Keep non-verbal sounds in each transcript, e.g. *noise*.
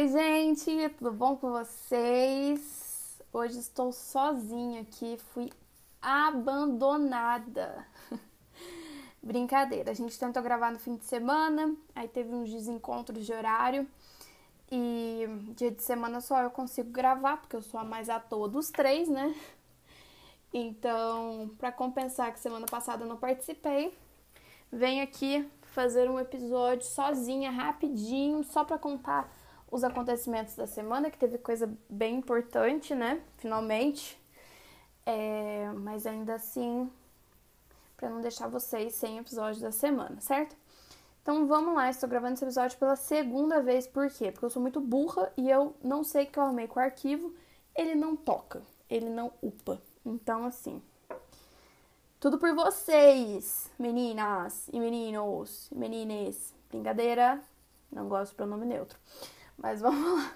oi, gente, tudo bom com vocês? Hoje estou sozinha aqui, fui abandonada. *laughs* Brincadeira, a gente tentou gravar no fim de semana, aí teve uns desencontros de horário e dia de semana só eu consigo gravar, porque eu sou a mais à toa dos três, né? Então, para compensar que semana passada eu não participei, venho aqui fazer um episódio sozinha, rapidinho, só para contar os acontecimentos da semana, que teve coisa bem importante, né? Finalmente. É, mas ainda assim, para não deixar vocês sem episódio da semana, certo? Então vamos lá, estou gravando esse episódio pela segunda vez, por quê? Porque eu sou muito burra e eu não sei que eu arrumei com o arquivo, ele não toca, ele não upa. Então, assim, tudo por vocês, meninas e meninos, menines. Brincadeira, não gosto do pronome neutro. Mas vamos lá.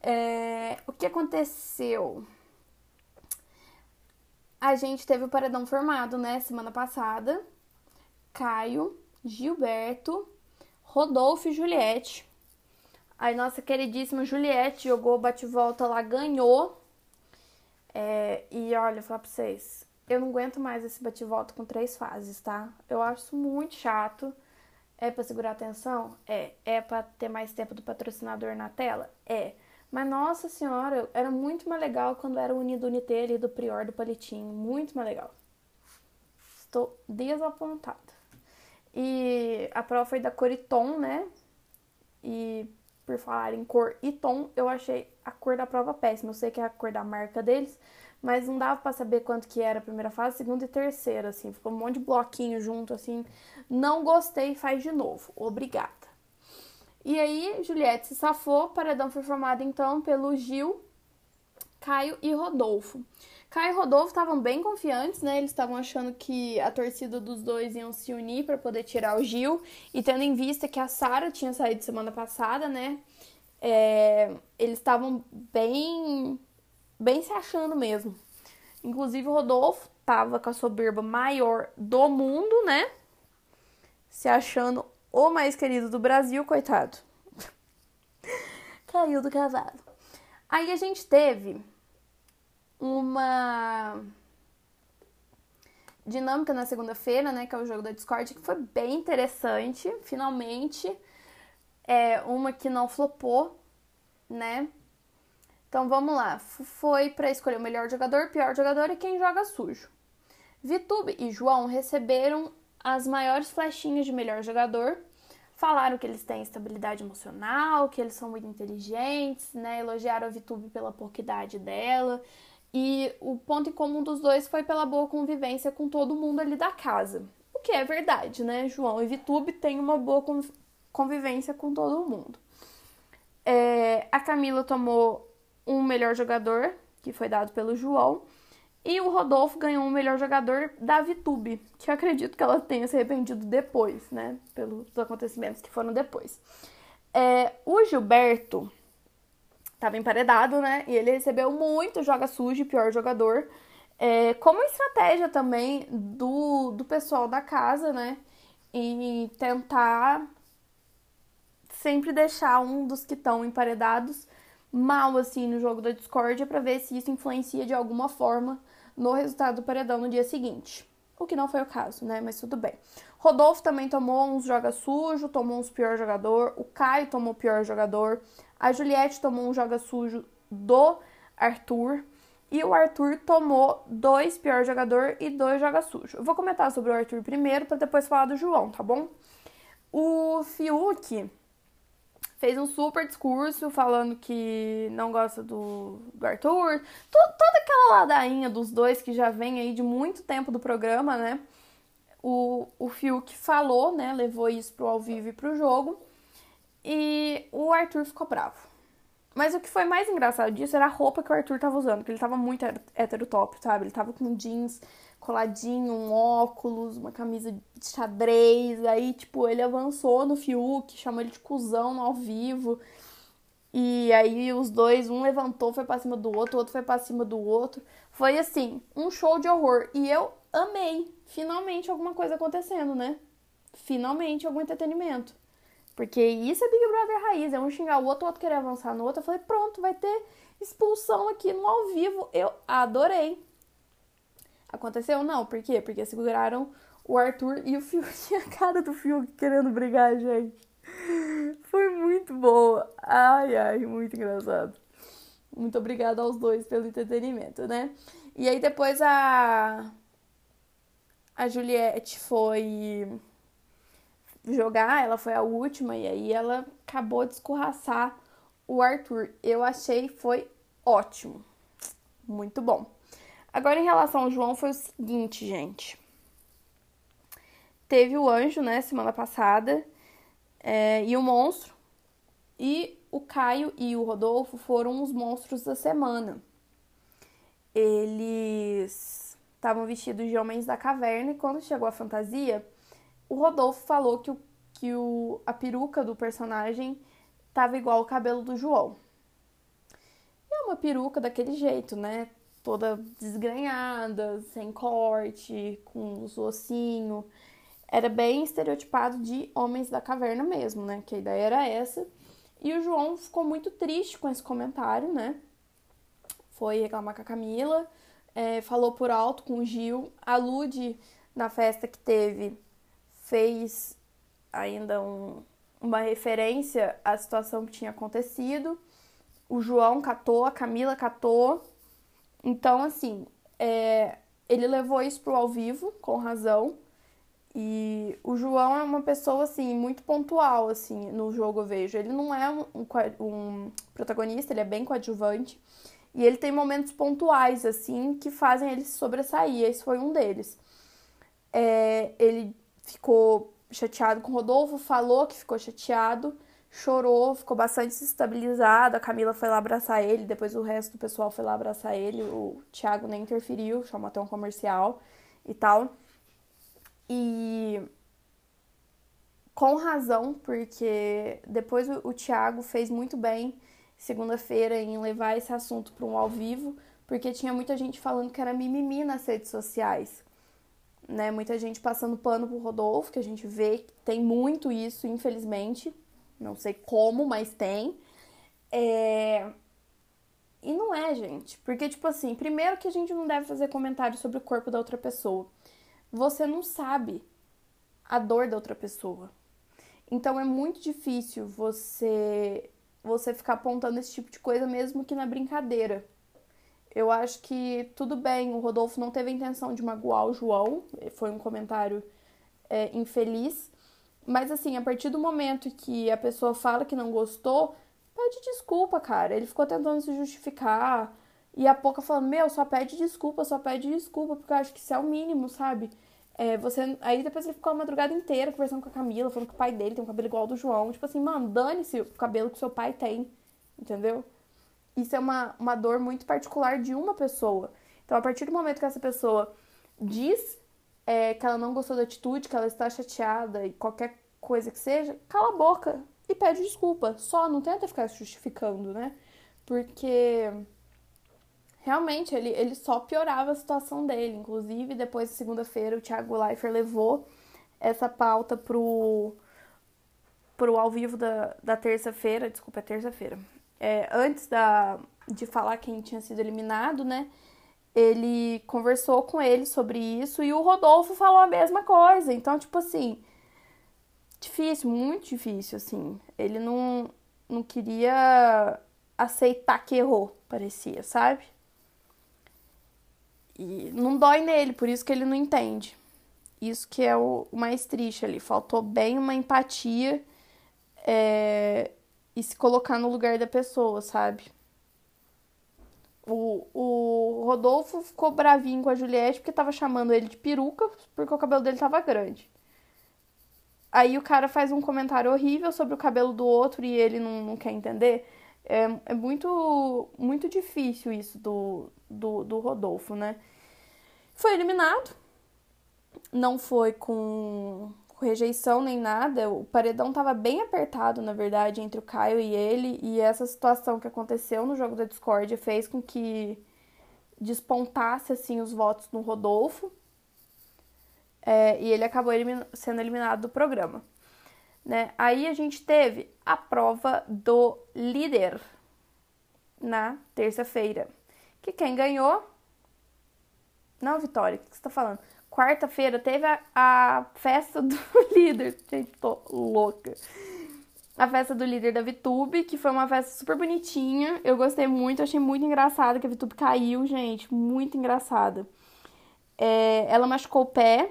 É, o que aconteceu? A gente teve o paredão formado, né, semana passada. Caio, Gilberto, Rodolfo e Juliette. Aí nossa queridíssima Juliette jogou bate-volta lá, ganhou. É, e olha, vou falar pra vocês, eu não aguento mais esse bate-volta com três fases, tá? Eu acho muito chato. É para segurar a atenção? É. É para ter mais tempo do patrocinador na tela? É. Mas nossa senhora, era muito mais legal quando era o Unido Unité ali do Prior do Palitinho. Muito mais legal. Estou desapontada. E a prova foi da cor tom, né? E por falar em cor e tom, eu achei a cor da prova péssima. Eu sei que é a cor da marca deles, mas não dava para saber quanto que era a primeira fase, segunda e terceira, assim, ficou um monte de bloquinho junto, assim. Não gostei, faz de novo. Obrigada. E aí, Juliette se safou, paredão foi formado então pelo Gil, Caio e Rodolfo. Caio e Rodolfo estavam bem confiantes, né? Eles estavam achando que a torcida dos dois iam se unir para poder tirar o Gil. E tendo em vista que a Sara tinha saído semana passada, né? É, eles estavam bem bem se achando mesmo. Inclusive o Rodolfo tava com a soberba maior do mundo, né? Se achando o mais querido do Brasil, coitado. *laughs* Caiu do cavalo. Aí a gente teve uma dinâmica na segunda-feira, né, que é o jogo da Discord, que foi bem interessante, finalmente. É uma que não flopou, né? Então vamos lá. Foi para escolher o melhor jogador, pior jogador e quem joga sujo. Vitube e João receberam as maiores flechinhas de melhor jogador. Falaram que eles têm estabilidade emocional, que eles são muito inteligentes, né? Elogiaram a Vitube pela pouca idade dela. E o ponto em comum dos dois foi pela boa convivência com todo mundo ali da casa. O que é verdade, né? João e Vitube têm uma boa convivência com todo mundo. É, a Camila tomou um melhor jogador, que foi dado pelo João, e o Rodolfo ganhou um melhor jogador da Vitube, que eu acredito que ela tenha se arrependido depois, né? Pelos acontecimentos que foram depois. É, o Gilberto estava emparedado, né? E ele recebeu muito joga sujo, pior jogador. É, como estratégia também do, do pessoal da casa, né? E tentar sempre deixar um dos que estão emparedados mal assim no jogo da Discord para ver se isso influencia de alguma forma no resultado do paredão no dia seguinte. O que não foi o caso, né? Mas tudo bem. Rodolfo também tomou uns joga sujo, tomou uns pior jogador. O Caio tomou pior jogador. A Juliette tomou um joga sujo do Arthur. E o Arthur tomou dois pior jogador e dois joga sujo. Eu vou comentar sobre o Arthur primeiro para depois falar do João, tá bom? O Fiuk fez um super discurso falando que não gosta do, do Arthur. toda aquela ladainha dos dois que já vem aí de muito tempo do programa, né? O, o Fiuk falou, né? Levou isso pro ao vivo e pro jogo. E o Arthur ficou bravo. Mas o que foi mais engraçado disso era a roupa que o Arthur tava usando, que ele tava muito heterotop, sabe? Ele tava com jeans coladinho, um óculos, uma camisa de xadrez. Aí, tipo, ele avançou no Fiuk, chamou ele de cuzão ao vivo. E aí os dois, um levantou, foi pra cima do outro, o outro foi pra cima do outro. Foi assim, um show de horror. E eu amei. Finalmente alguma coisa acontecendo, né? Finalmente algum entretenimento. Porque isso é Big Brother raiz, é um xingar o outro, o outro querer avançar no outro. Eu falei, pronto, vai ter expulsão aqui no ao vivo. Eu adorei. Aconteceu? Não. Por quê? Porque seguraram o Arthur e o Fiuk. *laughs* A cara do Fiuk querendo brigar, gente. Foi muito boa. Ai, ai, muito engraçado. Muito obrigada aos dois pelo entretenimento, né? E aí depois a. A Juliette foi jogar, ela foi a última, e aí ela acabou de escorraçar o Arthur. Eu achei foi ótimo. Muito bom. Agora, em relação ao João, foi o seguinte, gente. Teve o anjo, né, semana passada, é, e o monstro. E o Caio e o Rodolfo foram os monstros da semana. Eles estavam vestidos de homens da caverna e quando chegou a fantasia, o Rodolfo falou que, o, que o, a peruca do personagem tava igual ao cabelo do João. E é uma peruca daquele jeito, né? Toda desgrenhada, sem corte, com os ossinhos. Era bem estereotipado de homens da caverna mesmo, né? Que a ideia era essa. E o João ficou muito triste com esse comentário, né? Foi reclamar com a Camila, é, falou por alto com o Gil. A Lude, na festa que teve, fez ainda um, uma referência à situação que tinha acontecido. O João catou, a Camila catou. Então, assim, é, ele levou isso pro ao vivo, com razão. E o João é uma pessoa, assim, muito pontual, assim, no jogo eu vejo. Ele não é um, um, protagonista, ele é bem coadjuvante. E ele tem momentos pontuais, assim, que fazem ele se sobressair. Esse foi um deles. É, ele ficou chateado com o Rodolfo, falou que ficou chateado, chorou, ficou bastante desestabilizado. A Camila foi lá abraçar ele, depois o resto do pessoal foi lá abraçar ele. O Thiago nem interferiu, chamou até um comercial e tal. E com razão, porque depois o, Thiago fez muito bem segunda-feira em levar esse assunto para um ao vivo, porque tinha muita gente falando que era mimimi nas redes sociais né? Muita gente passando pano pro Rodolfo, que a gente vê que tem muito isso, infelizmente. Não sei como, mas tem. É... E não é, gente. Porque, tipo assim, primeiro que a gente não deve fazer comentário sobre o corpo da outra pessoa. Você não sabe a dor da outra pessoa. Então é muito difícil você você ficar apontando esse tipo de coisa mesmo que na brincadeira. Eu acho que tudo bem, o Rodolfo não teve a intenção de magoar o João, foi um comentário é, infeliz. Mas assim, a partir do momento que a pessoa fala que não gostou, pede desculpa, cara. Ele ficou tentando se justificar. E a pouca falando, meu, só pede desculpa, só pede desculpa, porque eu acho que isso é o mínimo, sabe? É, você... Aí depois ele ficou a madrugada inteira conversando com a Camila, falando que o pai dele tem um cabelo igual ao do João. Tipo assim, mano, dane-se o cabelo que seu pai tem, entendeu? Isso é uma, uma dor muito particular de uma pessoa. Então, a partir do momento que essa pessoa diz é, que ela não gostou da atitude, que ela está chateada e qualquer coisa que seja, cala a boca e pede desculpa. Só, não tenta ficar se justificando, né? Porque realmente ele, ele só piorava a situação dele. Inclusive, depois de segunda-feira, o Thiago Leifert levou essa pauta pro, pro ao vivo da, da terça-feira. Desculpa, é terça-feira é, antes da, de falar quem tinha sido eliminado, né? Ele conversou com ele sobre isso e o Rodolfo falou a mesma coisa. Então, tipo assim, difícil, muito difícil, assim. Ele não, não queria aceitar que errou, parecia, sabe? E não dói nele, por isso que ele não entende. Isso que é o, mais triste ali. Faltou bem uma empatia é, e se colocar no lugar da pessoa, sabe? O, o Rodolfo ficou bravinho com a Juliette porque tava chamando ele de peruca porque o cabelo dele tava grande. Aí o cara faz um comentário horrível sobre o cabelo do outro e ele não, não quer entender. É, é muito, muito difícil isso do, do, do Rodolfo, né? Foi eliminado. Não foi com rejeição nem nada. O paredão estava bem apertado, na verdade, entre o Caio e ele. E essa situação que aconteceu no jogo da Discord fez com que despontasse assim os votos no Rodolfo. É, e ele acabou elimin sendo eliminado do programa. Né? Aí a gente teve a prova do líder na terça-feira. Que quem ganhou. Não, Vitória, o que você tá falando? Quarta-feira teve a, a, festa do *laughs* líder. Gente, tô louca. A festa do líder da VTube, que foi uma festa super bonitinha. Eu gostei muito, achei muito engraçado que a VTube caiu, gente. Muito engraçada. É, ela machucou o pé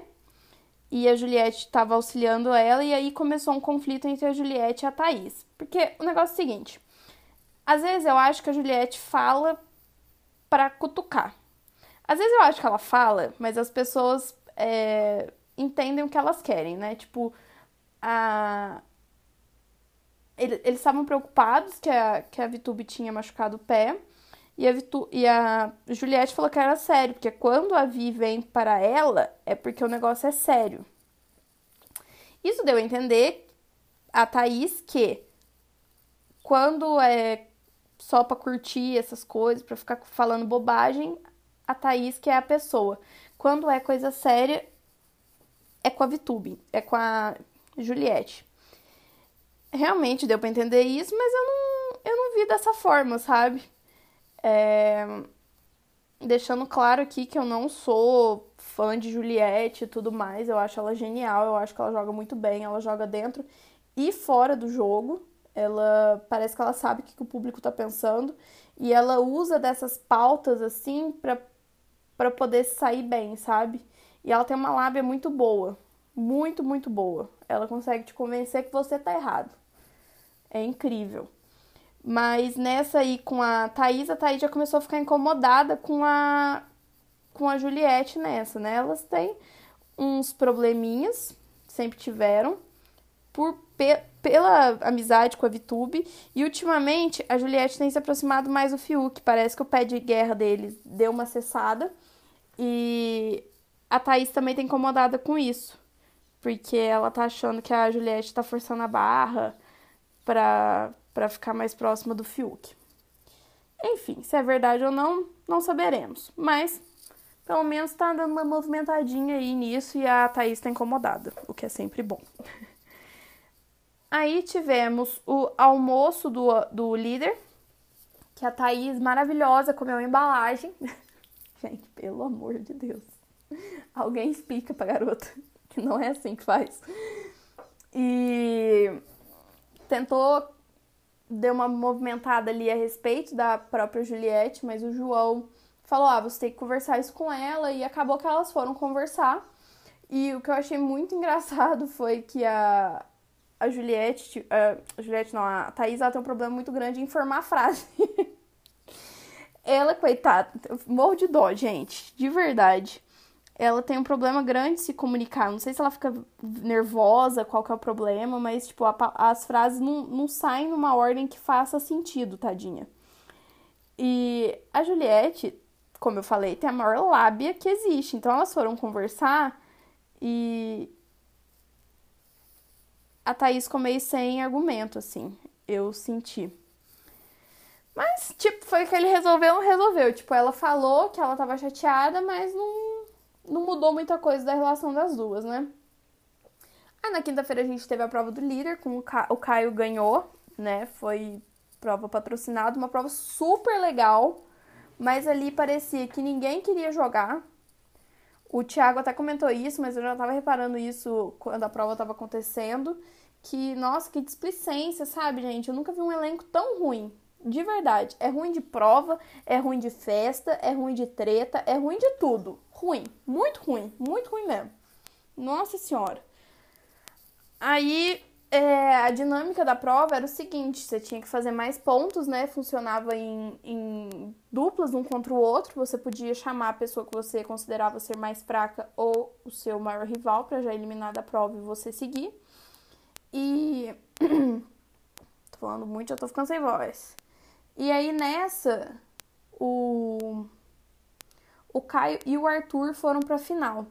e a Juliette estava auxiliando ela, e aí começou um conflito entre a Juliette e a Thaís. Porque o negócio é o seguinte: às vezes eu acho que a Juliette fala para cutucar. Às vezes eu acho que ela fala, mas as pessoas é, entendem o que elas querem, né? Tipo, a... eles estavam preocupados que a, que a Vitube tinha machucado o pé. E a, Vitu... e a Juliette falou que era sério, porque quando a Vi vem para ela, é porque o negócio é sério. Isso deu a entender a Thaís que quando é só para curtir essas coisas, para ficar falando bobagem, a Thaís que é a pessoa. Quando é coisa séria, é com a Vitube, é com a Juliette. Realmente deu para entender isso, mas eu não, eu não vi dessa forma, sabe? É... Deixando claro aqui que eu não sou fã de Juliette e tudo mais, eu acho ela genial, eu acho que ela joga muito bem, ela joga dentro e fora do jogo. Ela parece que ela sabe o que o público tá pensando e ela usa dessas pautas assim para para poder sair bem, sabe? E ela tem uma lábia muito boa, muito, muito boa. Ela consegue te convencer que você tá errado. É incrível. Mas nessa aí com a Thaís, a Thaís já começou a ficar incomodada com a com a Juliette nessa, né? Elas têm uns probleminhas, sempre tiveram, por pela amizade com a Vitube. E ultimamente a Juliette tem se aproximado mais do Fiuk. Parece que o pé de guerra deles deu uma cessada. E a Thaís também tá incomodada com isso. Porque ela tá achando que a Juliette tá forçando a barra pra, pra ficar mais próxima do Fiuk. Enfim, se é verdade ou não, não saberemos. Mas pelo menos tá dando uma movimentadinha aí nisso e a Thaís tá incomodada, o que é sempre bom. *laughs* Aí tivemos o almoço do, do líder, que a Thaís, maravilhosa, comeu embalagem. *laughs* Gente, pelo amor de Deus. Alguém explica pra garota *laughs* que não é assim que faz. E tentou deu uma movimentada ali a respeito da própria Juliette, mas o João falou: "Ah, você tem que conversar isso com ela" e acabou que elas foram conversar. E o que eu achei muito *laughs* engraçado foi que a a Juliette, a Juliette não, a Thaís, ela tem um problema muito grande em formar frase. *laughs* ela, coitada, morro de dó, gente, de verdade. Ela tem um problema grande de se comunicar. Não sei se ela fica nervosa, qual que é o problema, mas, tipo, a, as frases não, não saem numa ordem que faça sentido, tadinha. E a Juliette, como eu falei, tem a maior lábia que existe. Então, elas foram conversar e a Thaís ficou meio sem argumento, assim, eu senti. Mas, tipo, foi que ele resolveu, não resolveu. Tipo, ela falou que ela tava chateada, mas não, não mudou muita coisa da relação das duas, né? Aí na quinta-feira a gente teve a prova do líder, com o, Ca... o Caio ganhou, né? Foi prova patrocinada, uma prova super legal, mas ali parecia que ninguém queria jogar. O Thiago até comentou isso, mas eu já tava reparando isso quando a prova tava acontecendo que, nossa, que displicência, sabe, gente? Eu nunca vi um elenco tão ruim. De verdade. É ruim de prova, é ruim de festa, é ruim de treta, é ruim de tudo. Ruim. Muito ruim. Muito ruim mesmo. Nossa Senhora. Aí, é, a dinâmica da prova era o seguinte: você tinha que fazer mais pontos, né? Funcionava em, em duplas, um contra o outro. Você podia chamar a pessoa que você considerava ser mais fraca ou o seu maior rival para já eliminar da prova e você seguir. E. *clears throat* tô falando muito, já tô ficando sem voz. E aí nessa, o. O Caio e o Arthur foram pra final.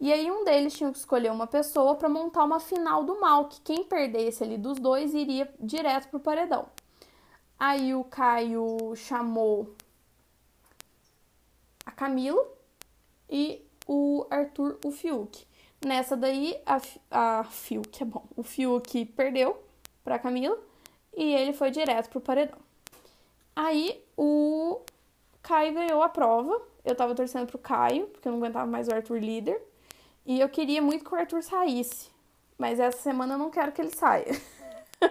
E aí um deles tinha que escolher uma pessoa para montar uma final do mal, que quem perdesse ali dos dois iria direto pro paredão. Aí o Caio chamou a Camila e o Arthur o Fiuk. Nessa daí, a, a Fiuk, é bom, o Fiuk perdeu pra Camila e ele foi direto pro paredão. Aí o Caio ganhou a prova. Eu tava torcendo pro Caio, porque eu não aguentava mais o Arthur líder. E eu queria muito que o Arthur saísse. Mas essa semana eu não quero que ele saia. *laughs*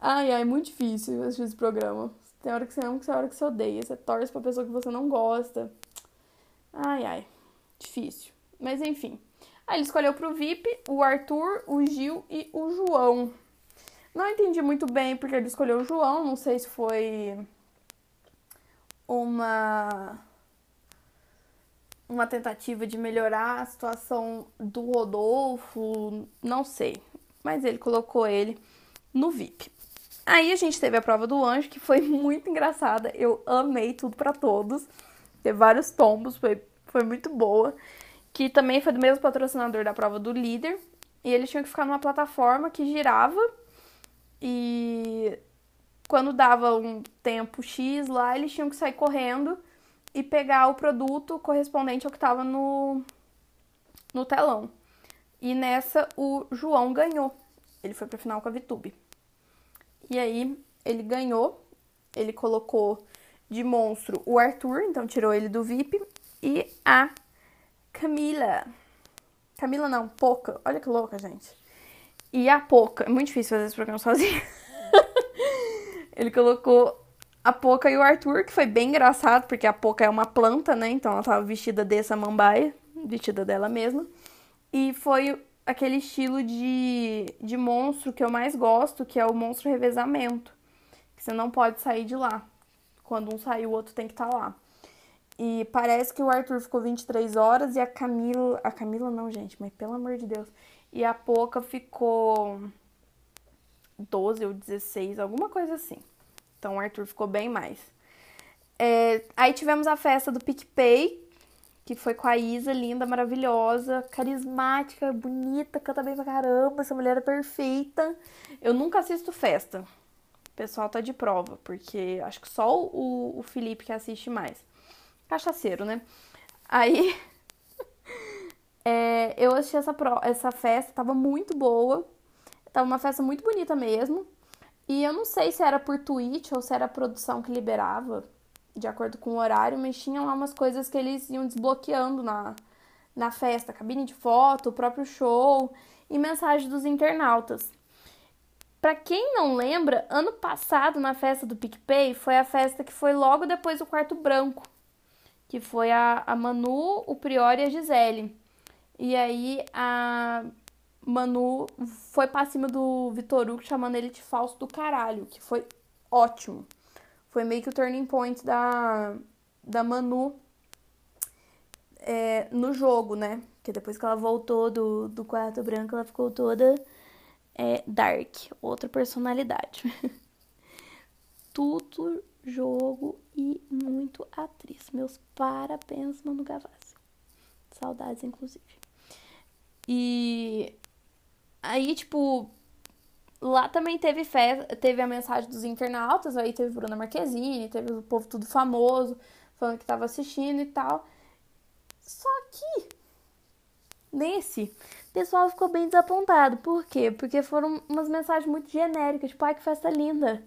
ai, ai, muito difícil assistir esse programa. Tem hora que você ama, tem hora que você odeia. Você torce pra pessoa que você não gosta. Ai, ai. Difícil. Mas enfim. Aí ele escolheu pro VIP o Arthur, o Gil e o João. Não entendi muito bem porque ele escolheu o João. Não sei se foi uma uma tentativa de melhorar a situação do Rodolfo, não sei. Mas ele colocou ele no VIP. Aí a gente teve a prova do anjo, que foi *laughs* muito engraçada. Eu amei tudo para todos. Teve vários tombos, foi, foi muito boa. Que também foi do mesmo patrocinador da prova do líder. E eles tinham que ficar numa plataforma que girava. E quando dava um tempo X lá, eles tinham que sair correndo e pegar o produto correspondente ao que estava no, no telão. E nessa o João ganhou. Ele foi para final com a Vitube. E aí ele ganhou, ele colocou de monstro o Arthur, então tirou ele do VIP, e a Camila. Camila não, Poca. Olha que louca, gente. E a Poca. É muito difícil fazer esse programa sozinho. *laughs* ele colocou a Poca e o Arthur, que foi bem engraçado, porque a Poca é uma planta, né? Então ela tava vestida de samambaia, vestida dela mesma. E foi aquele estilo de, de monstro que eu mais gosto, que é o monstro revezamento. Que você não pode sair de lá. Quando um sair, o outro tem que estar tá lá. E parece que o Arthur ficou 23 horas e a Camila. A Camila não, gente, mas pelo amor de Deus. E a Poca ficou 12 ou 16, alguma coisa assim. Então o Arthur ficou bem mais. É, aí tivemos a festa do PicPay, que foi com a Isa, linda, maravilhosa, carismática, bonita, canta bem pra caramba, essa mulher é perfeita. Eu nunca assisto festa. O pessoal tá de prova, porque acho que só o, o Felipe que assiste mais. Cachaceiro, né? Aí *laughs* é, eu assisti essa, essa festa, tava muito boa. Tava uma festa muito bonita mesmo. E eu não sei se era por tweet ou se era a produção que liberava, de acordo com o horário, mas tinha lá umas coisas que eles iam desbloqueando na, na festa, cabine de foto, o próprio show e mensagem dos internautas. Para quem não lembra, ano passado na festa do PicPay foi a festa que foi logo depois do quarto branco, que foi a, a Manu, o Prior e a Gisele. E aí a Manu foi pra cima do Vitor Hugo chamando ele de falso do caralho, que foi ótimo. Foi meio que o turning point da, da Manu é, no jogo, né? Porque depois que ela voltou do, do quarto branco, ela ficou toda é, dark, outra personalidade. *laughs* Tudo jogo e muito atriz. Meus parabéns, Manu Gavassi. Saudades, inclusive. E Aí, tipo, lá também teve festa, teve a mensagem dos internautas, aí teve Bruna Marquezine, teve o povo tudo famoso, falando que tava assistindo e tal. Só que nesse, o pessoal ficou bem desapontado. Por quê? Porque foram umas mensagens muito genéricas, tipo, ai que festa linda.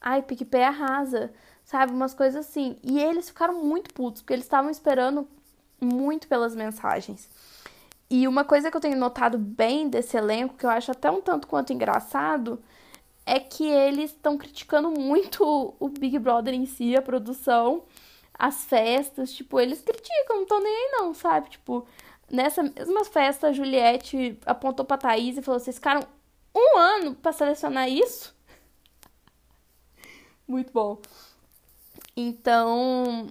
Ai, PicPay arrasa. Sabe, umas coisas assim. E eles ficaram muito putos, porque eles estavam esperando muito pelas mensagens. E uma coisa que eu tenho notado bem desse elenco, que eu acho até um tanto quanto engraçado, é que eles estão criticando muito o Big Brother em si, a produção, as festas, tipo, eles criticam, não estão nem aí não, sabe? Tipo, nessa mesma festa, a Juliette apontou pra Thaís e falou, vocês ficaram um ano para selecionar isso? *laughs* Muito bom. Então,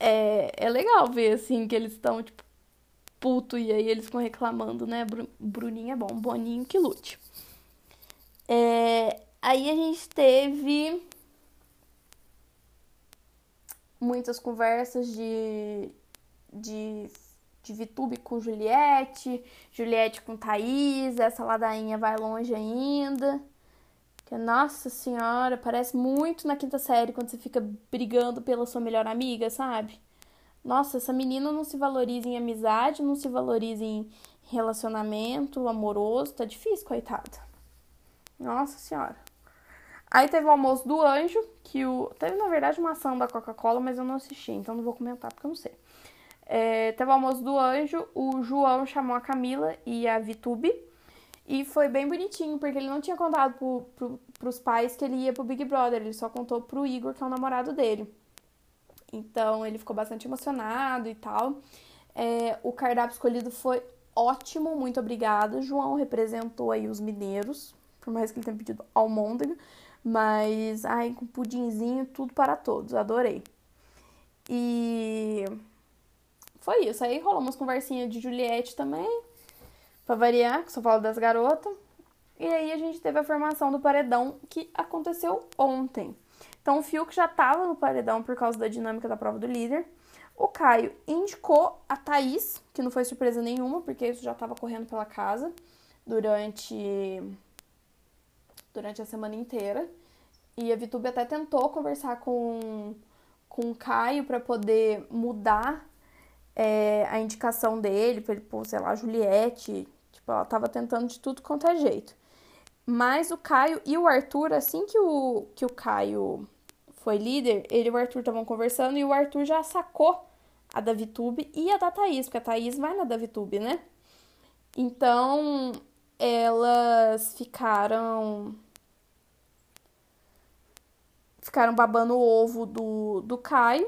é, é legal ver, assim, que eles estão, tipo, puto e aí eles ficam reclamando, né? Bruninho é bom, Boninho que lute. É, aí a gente teve muitas conversas de, de, de Vitube com Juliette, Juliette com Thaís, essa ladainha vai longe ainda. Que, nossa senhora, parece muito na quinta série quando você fica brigando pela sua melhor amiga, sabe? Nossa, essa menina não se valoriza em amizade, não se valoriza em relacionamento amoroso, tá difícil, coitada. Nossa senhora. Aí teve o almoço do anjo, que o. Teve, na verdade, uma ação da Coca-Cola, mas eu não assisti, então não vou comentar porque eu não sei. É, teve o almoço do anjo, o João chamou a Camila e a Vitube. E foi bem bonitinho, porque ele não tinha contado pro, pro, pros pais que ele ia pro Big Brother, ele só contou pro Igor, que é o namorado dele. Então ele ficou bastante emocionado e tal. É, o cardápio escolhido foi ótimo, muito obrigada. João representou aí os mineiros, por mais que ele tenha pedido almôndega, mas ai, com pudinzinho, tudo para todos, adorei. E foi isso. Aí rolou umas conversinhas de Juliette também, pra variar, que só falo das garotas. E aí a gente teve a formação do paredão que aconteceu ontem. Então o Fiuk já tava no paredão por causa da dinâmica da prova do líder. O Caio indicou a Thaís, que não foi surpresa nenhuma, porque isso já estava correndo pela casa durante durante a semana inteira. E a Vitube até tentou conversar com, com o Caio para poder mudar é, a indicação dele, para ele pôr, sei lá, Juliette. Tipo, ela tava tentando de tudo quanto é jeito. Mas o Caio e o Arthur, assim que o, que o Caio foi líder, ele e o Arthur estavam conversando e o Arthur já sacou a da Vitube e a da Thaís, porque a Thaís vai na da Vitube, né? Então, elas ficaram ficaram babando o ovo do, do Caio,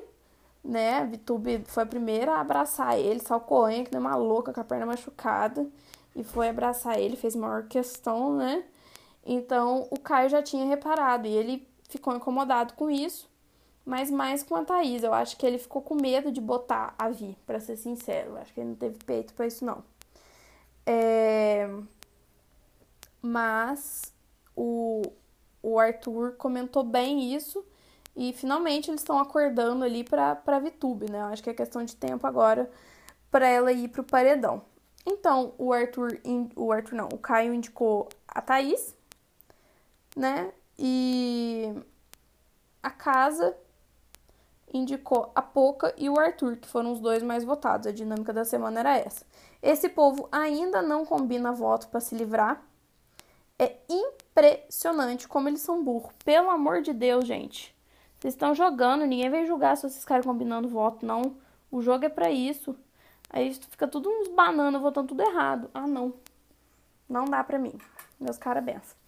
né? A Vitube foi a primeira a abraçar ele, correndo que nem uma louca com a perna machucada, e foi abraçar ele, fez maior questão, né? Então o Caio já tinha reparado e ele ficou incomodado com isso mas mais com a Thaís. Eu acho que ele ficou com medo de botar a Vi, para ser sincero. Eu acho que ele não teve peito para isso, não. É... Mas o, o Arthur comentou bem isso e finalmente eles estão acordando ali para pra Vitube, né? Eu acho que é questão de tempo agora para ela ir pro paredão. Então, o Arthur, o Arthur não, o Caio indicou a Thaís, né? E a casa indicou a Poca e o Arthur, que foram os dois mais votados. A dinâmica da semana era essa. Esse povo ainda não combina voto para se livrar. É impressionante como eles são burros. Pelo amor de Deus, gente. Vocês estão jogando, ninguém vai julgar se vocês ficarem combinando voto, não. O jogo é para isso. Aí fica tudo uns bananas votando tudo errado. Ah, não. Não dá pra mim. Meus caras benção.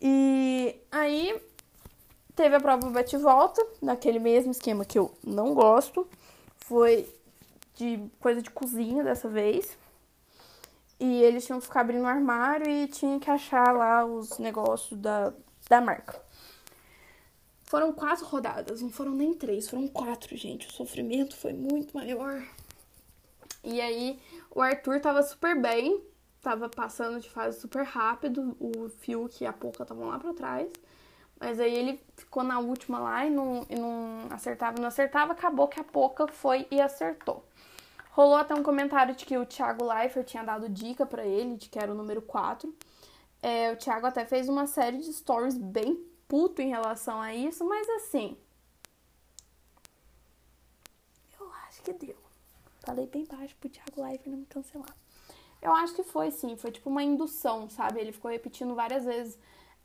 E aí Teve a prova bate-volta, naquele mesmo esquema que eu não gosto. Foi de coisa de cozinha dessa vez. E eles tinham que ficar abrindo o armário e tinha que achar lá os negócios da, da marca. Foram quatro rodadas, não foram nem três, foram quatro, gente. O sofrimento foi muito maior. E aí, o Arthur tava super bem, tava passando de fase super rápido. O Fiuk e a Poca estavam lá pra trás. Mas aí ele ficou na última lá e não, e não acertava, não acertava, acabou que a Poca foi e acertou. Rolou até um comentário de que o Thiago Leifert tinha dado dica para ele, de que era o número 4. É, o Thiago até fez uma série de stories bem puto em relação a isso, mas assim. Eu acho que deu. Falei bem baixo pro Thiago Leifert não me cancelar. Eu acho que foi sim, foi tipo uma indução, sabe? Ele ficou repetindo várias vezes.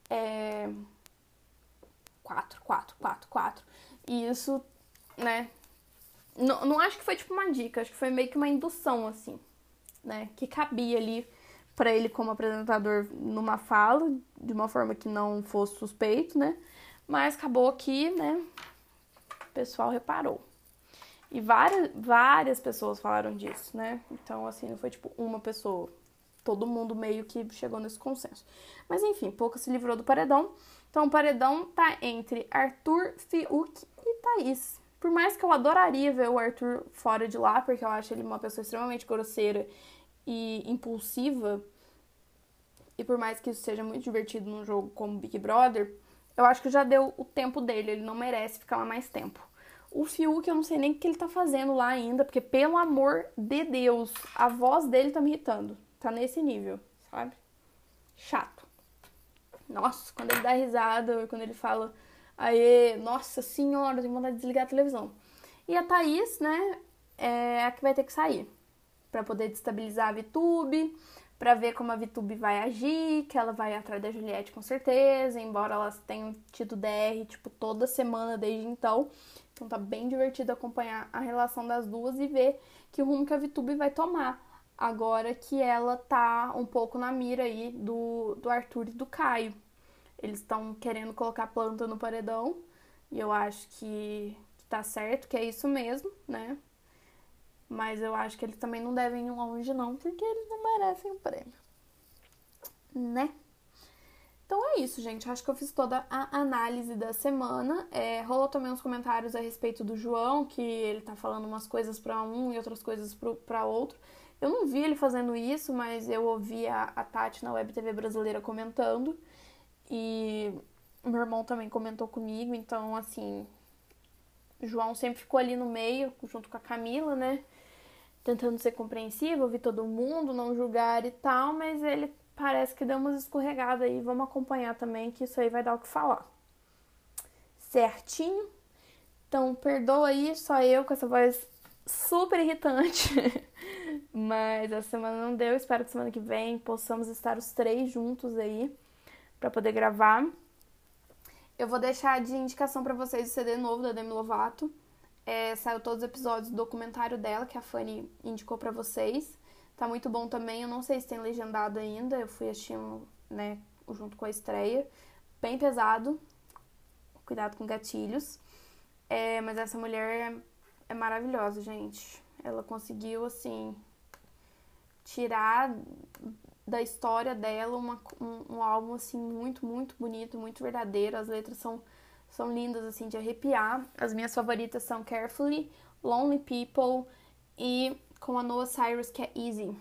É 4, 4, 4, 4. E isso, né? Não, não acho que foi tipo uma dica, acho que foi meio que uma indução, assim, né? Que cabia ali para ele como apresentador numa fala, de uma forma que não fosse suspeito, né? Mas acabou que, né? O pessoal reparou. E várias, várias pessoas falaram disso, né? Então, assim, não foi tipo uma pessoa. Todo mundo meio que chegou nesse consenso. Mas enfim, pouco se livrou do paredão. Então o paredão tá entre Arthur, Fiuk e Thaís. Por mais que eu adoraria ver o Arthur fora de lá, porque eu acho ele uma pessoa extremamente grosseira e impulsiva, e por mais que isso seja muito divertido num jogo como Big Brother, eu acho que já deu o tempo dele, ele não merece ficar lá mais tempo. O Fiuk, eu não sei nem o que ele tá fazendo lá ainda, porque pelo amor de Deus, a voz dele tá me irritando. Tá nesse nível, sabe? Chato. Nossa, quando ele dá risada, quando ele fala, aê, nossa senhora, eu tenho vontade de desligar a televisão. E a Thaís, né, é a que vai ter que sair. para poder destabilizar a VTube, para ver como a VTube vai agir, que ela vai atrás da Juliette com certeza, embora elas tenham tido DR tipo toda semana desde então. Então tá bem divertido acompanhar a relação das duas e ver que rumo que a VTube vai tomar. Agora que ela tá um pouco na mira aí do, do Arthur e do Caio. Eles estão querendo colocar planta no paredão. E eu acho que, que tá certo, que é isso mesmo, né? Mas eu acho que eles também não devem ir longe, não, porque eles não merecem o prêmio. Né? Então é isso, gente. Acho que eu fiz toda a análise da semana. É, rolou também uns comentários a respeito do João, que ele tá falando umas coisas para um e outras coisas para outro. Eu não vi ele fazendo isso, mas eu ouvi a, a Tati na Web TV brasileira comentando. E meu irmão também comentou comigo, então assim. João sempre ficou ali no meio, junto com a Camila, né? Tentando ser compreensivo, ouvir todo mundo, não julgar e tal, mas ele parece que deu umas escorregadas aí. Vamos acompanhar também, que isso aí vai dar o que falar. Certinho? Então, perdoa aí, só eu com essa voz super irritante. *laughs* Mas a semana não deu. Espero que semana que vem possamos estar os três juntos aí para poder gravar. Eu vou deixar de indicação para vocês o CD novo da Demi Lovato. É, saiu todos os episódios do documentário dela que a Fanny indicou para vocês. Tá muito bom também. Eu não sei se tem legendado ainda. Eu fui assistindo, né, junto com a estreia. Bem pesado. Cuidado com gatilhos. É, mas essa mulher é, é maravilhosa, gente. Ela conseguiu, assim, tirar da história dela uma, um, um álbum, assim, muito, muito bonito, muito verdadeiro. As letras são, são lindas, assim, de arrepiar. As minhas favoritas são Carefully, Lonely People e com a Noah Cyrus, que é Easy.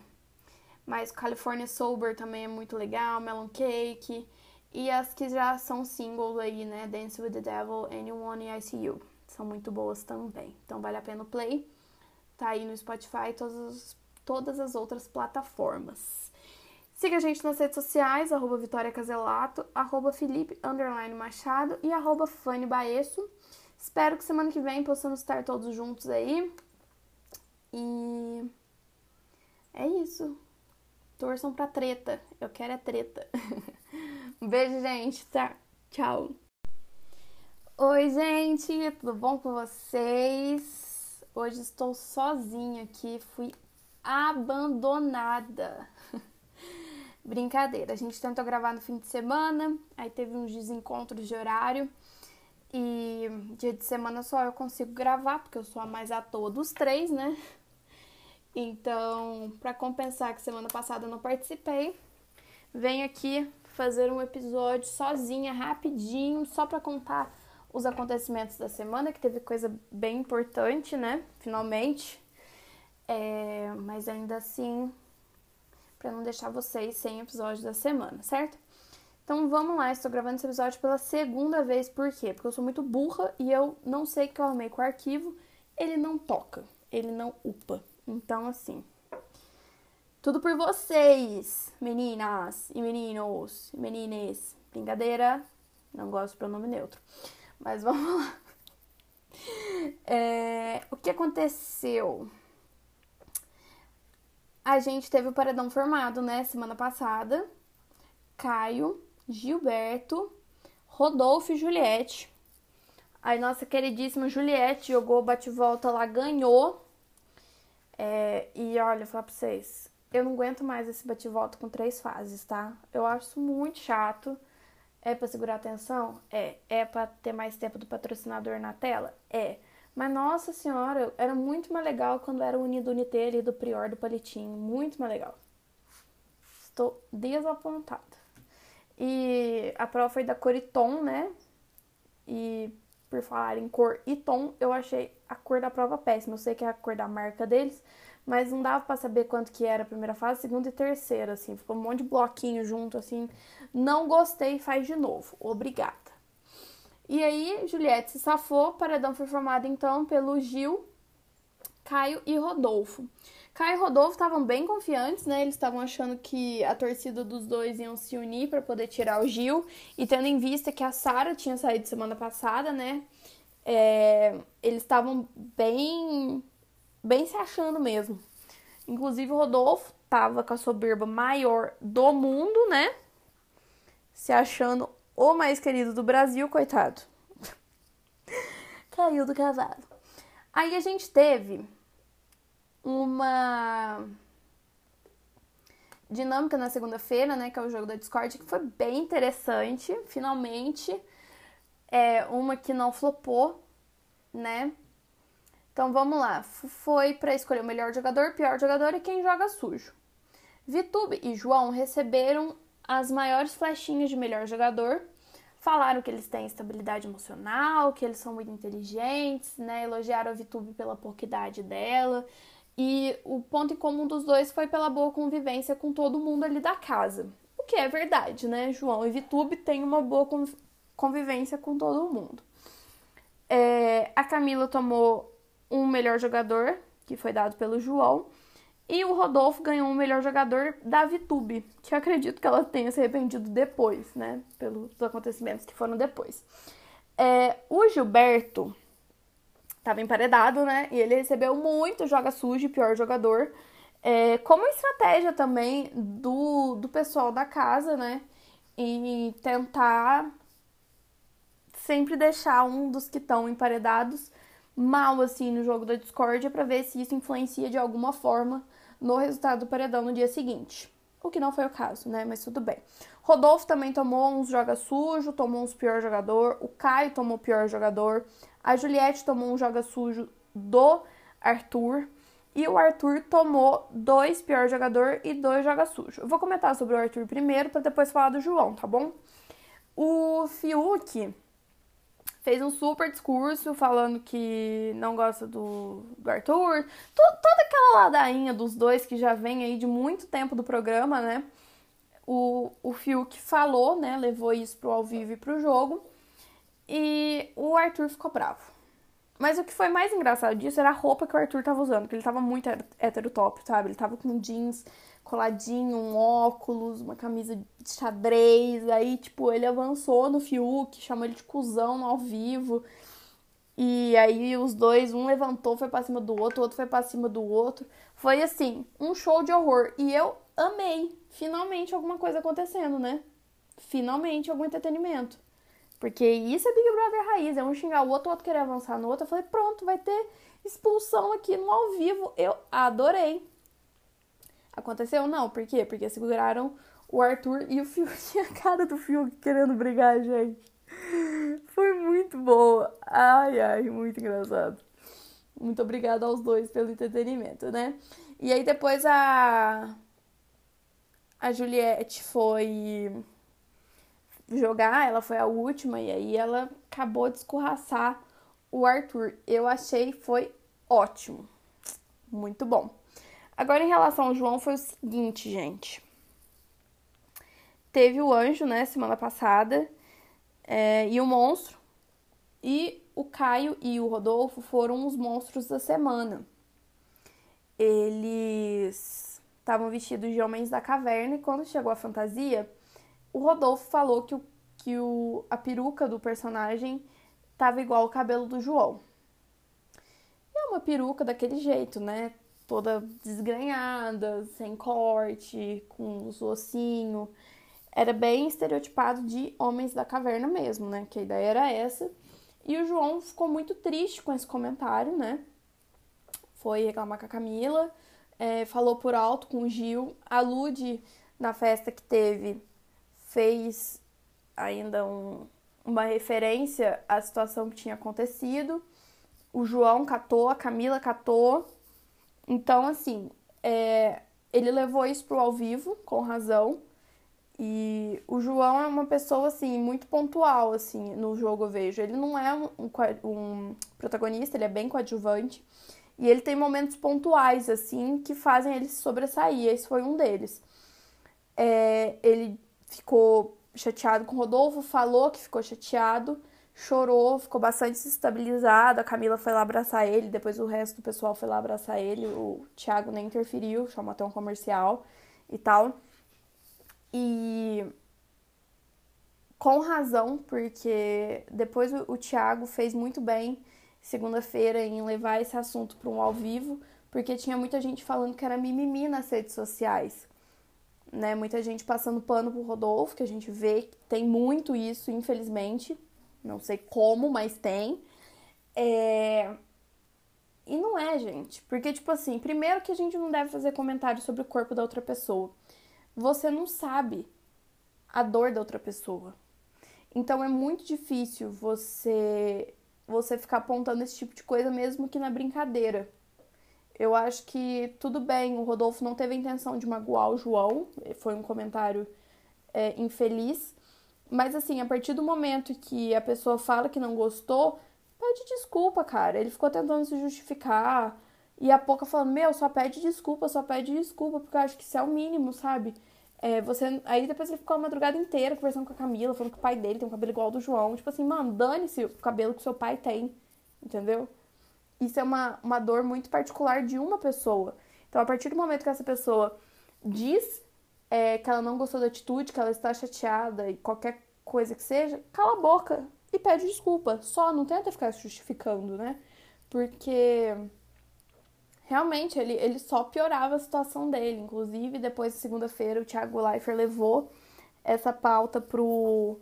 Mas California Sober também é muito legal, Melon Cake. E as que já são singles aí, né? Dance with the Devil, Anyone e ICU. São muito boas também. Então vale a pena o play. Tá aí no Spotify e todas, todas as outras plataformas. Siga a gente nas redes sociais, arroba Vitória Caselato, arroba Felipe Machado e arroba Fanny Baesso. Espero que semana que vem possamos estar todos juntos aí. E é isso. Torçam pra treta. Eu quero é treta. *laughs* um beijo, gente. Tá. Tchau. Oi, gente. Tudo bom com vocês? Hoje estou sozinha aqui. Fui abandonada. *laughs* Brincadeira. A gente tentou gravar no fim de semana. Aí teve uns desencontros de horário. E dia de semana só eu consigo gravar, porque eu sou a mais à toa dos três, né? Então, para compensar que semana passada eu não participei, venho aqui fazer um episódio sozinha, rapidinho, só para contar os acontecimentos da semana, que teve coisa bem importante, né? Finalmente. É, mas ainda assim, para não deixar vocês sem episódio da semana, certo? Então vamos lá, estou gravando esse episódio pela segunda vez, por quê? Porque eu sou muito burra e eu não sei que eu arrumei com o arquivo, ele não toca, ele não upa. Então, assim, tudo por vocês, meninas e meninos, menines. Brincadeira, não gosto do pronome neutro. Mas vamos lá. É, o que aconteceu? A gente teve o paredão formado, né, semana passada. Caio, Gilberto, Rodolfo e Juliette. Aí nossa queridíssima Juliette jogou bate-volta lá, ganhou. É, e olha, vou falar pra vocês, eu não aguento mais esse bate-volta com três fases, tá? Eu acho isso muito chato. É para segurar a atenção? É. É para ter mais tempo do patrocinador na tela? É. Mas nossa senhora, era muito mais legal quando era unido Unité ali do Prior do Palitinho. Muito mais legal. Estou desapontada. E a prova foi da Coriton, né? E por falar em cor e tom, eu achei a cor da prova péssima. Eu sei que é a cor da marca deles, mas não dava para saber quanto que era a primeira fase, segunda e terceira, assim. Ficou um monte de bloquinho junto, assim. Não gostei, faz de novo. Obrigada. E aí, Juliette se safou, paredão foi formado então pelo Gil, Caio e Rodolfo. Caio e Rodolfo estavam bem confiantes, né? Eles estavam achando que a torcida dos dois iam se unir para poder tirar o Gil. E tendo em vista que a Sara tinha saído semana passada, né? É, eles estavam bem, bem se achando mesmo. Inclusive o Rodolfo tava com a soberba maior do mundo, né? Se achando o mais querido do Brasil, coitado. *laughs* Caiu do cavalo. Aí a gente teve uma dinâmica na segunda-feira, né, que é o jogo da Discord, que foi bem interessante, finalmente. É uma que não flopou, né? Então vamos lá. Foi para escolher o melhor jogador, pior jogador e quem joga sujo. Vitube e João receberam as maiores flechinhas de melhor jogador. Falaram que eles têm estabilidade emocional, que eles são muito inteligentes, né? Elogiaram a Vitube pela porquidade dela. E o ponto em comum dos dois foi pela boa convivência com todo mundo ali da casa. O que é verdade, né? João e Vitube têm uma boa convivência com todo mundo. É, a Camila tomou um melhor jogador, que foi dado pelo João. E o Rodolfo ganhou um melhor jogador da Vitube, que eu acredito que ela tenha se arrependido depois, né? Pelos acontecimentos que foram depois. É, o Gilberto estava emparedado, né? E ele recebeu muito joga sujo, pior jogador. É, como estratégia também do, do pessoal da casa, né? E tentar sempre deixar um dos que estão emparedados mal assim no jogo da discórdia para ver se isso influencia de alguma forma no resultado do paredão no dia seguinte. O que não foi o caso, né? Mas tudo bem. Rodolfo também tomou uns joga sujo, tomou uns pior jogador. O Caio tomou pior jogador. A Juliette tomou um joga sujo do Arthur. E o Arthur tomou dois pior jogador e dois joga sujo. Eu vou comentar sobre o Arthur primeiro para depois falar do João, tá bom? O Fiuk fez um super discurso falando que não gosta do, do Arthur. toda aquela ladainha dos dois que já vem aí de muito tempo do programa, né? O, o Fiuk falou, né? Levou isso pro ao vivo e pro jogo. E o Arthur ficou bravo. Mas o que foi mais engraçado disso era a roupa que o Arthur tava usando, que ele tava muito heterotop, sabe? Ele tava com jeans coladinho, um óculos, uma camisa de xadrez. Aí, tipo, ele avançou no Fiuk, chamou ele de cuzão ao vivo. E aí os dois, um levantou, foi pra cima do outro, o outro foi pra cima do outro. Foi assim, um show de horror. E eu amei. Finalmente alguma coisa acontecendo, né? Finalmente algum entretenimento. Porque isso é Big Brother raiz, é um xingar o outro, o outro querer avançar no outro. Eu falei, pronto, vai ter expulsão aqui no ao vivo. Eu adorei. Aconteceu? Não. Por quê? Porque seguraram o Arthur e o Fiuk. *laughs* a cara do Fiuk querendo brigar, gente. Foi muito boa. Ai, ai, muito engraçado. Muito obrigada aos dois pelo entretenimento, né? E aí depois a a Juliette foi jogar, ela foi a última e aí ela acabou de escorraçar o Arthur. Eu achei foi ótimo. Muito bom. Agora, em relação ao João, foi o seguinte, gente. Teve o anjo, né, semana passada, é, e o monstro. E o Caio e o Rodolfo foram os monstros da semana. Eles estavam vestidos de homens da caverna e quando chegou a fantasia, o Rodolfo falou que, o, que o, a peruca do personagem tava igual ao cabelo do João. é uma peruca daquele jeito, né? Toda desgrenhada, sem corte, com os ossinhos. Era bem estereotipado de homens da caverna mesmo, né? Que a ideia era essa. E o João ficou muito triste com esse comentário, né? Foi reclamar com a Camila, é, falou por alto com o Gil. A Lude, na festa que teve, fez ainda um, uma referência à situação que tinha acontecido. O João catou, a Camila catou. Então, assim, é, ele levou isso pro ao vivo, com razão. E o João é uma pessoa, assim, muito pontual, assim, no jogo eu vejo. Ele não é um, um protagonista, ele é bem coadjuvante. E ele tem momentos pontuais, assim, que fazem ele se sobressair. Esse foi um deles. É, ele ficou chateado com o Rodolfo, falou que ficou chateado chorou, ficou bastante desestabilizado. A Camila foi lá abraçar ele, depois o resto do pessoal foi lá abraçar ele. O Thiago nem interferiu, chamou até um comercial e tal. E com razão, porque depois o, Thiago fez muito bem segunda-feira em levar esse assunto para um ao vivo, porque tinha muita gente falando que era mimimi nas redes sociais. Né? Muita gente passando pano pro Rodolfo, que a gente vê que tem muito isso, infelizmente. Não sei como, mas tem. É... E não é, gente. Porque, tipo assim, primeiro que a gente não deve fazer comentário sobre o corpo da outra pessoa. Você não sabe a dor da outra pessoa. Então é muito difícil você você ficar apontando esse tipo de coisa mesmo que na brincadeira. Eu acho que tudo bem, o Rodolfo não teve a intenção de magoar o João, foi um comentário é, infeliz, mas assim, a partir do momento que a pessoa fala que não gostou, pede desculpa, cara. Ele ficou tentando se justificar. E a pouca falando, meu, só pede desculpa, só pede desculpa, porque eu acho que isso é o mínimo, sabe? É, você... Aí depois ele ficou a madrugada inteira conversando com a Camila, falando que o pai dele tem um cabelo igual ao do João. Tipo assim, mano, dane-se o cabelo que seu pai tem, entendeu? Isso é uma, uma dor muito particular de uma pessoa. Então, a partir do momento que essa pessoa diz é, que ela não gostou da atitude, que ela está chateada e qualquer coisa que seja, cala a boca e pede desculpa. Só, não tenta ficar se justificando, né? Porque realmente ele, ele só piorava a situação dele. Inclusive, depois de segunda-feira, o Thiago Leifert levou essa pauta pro,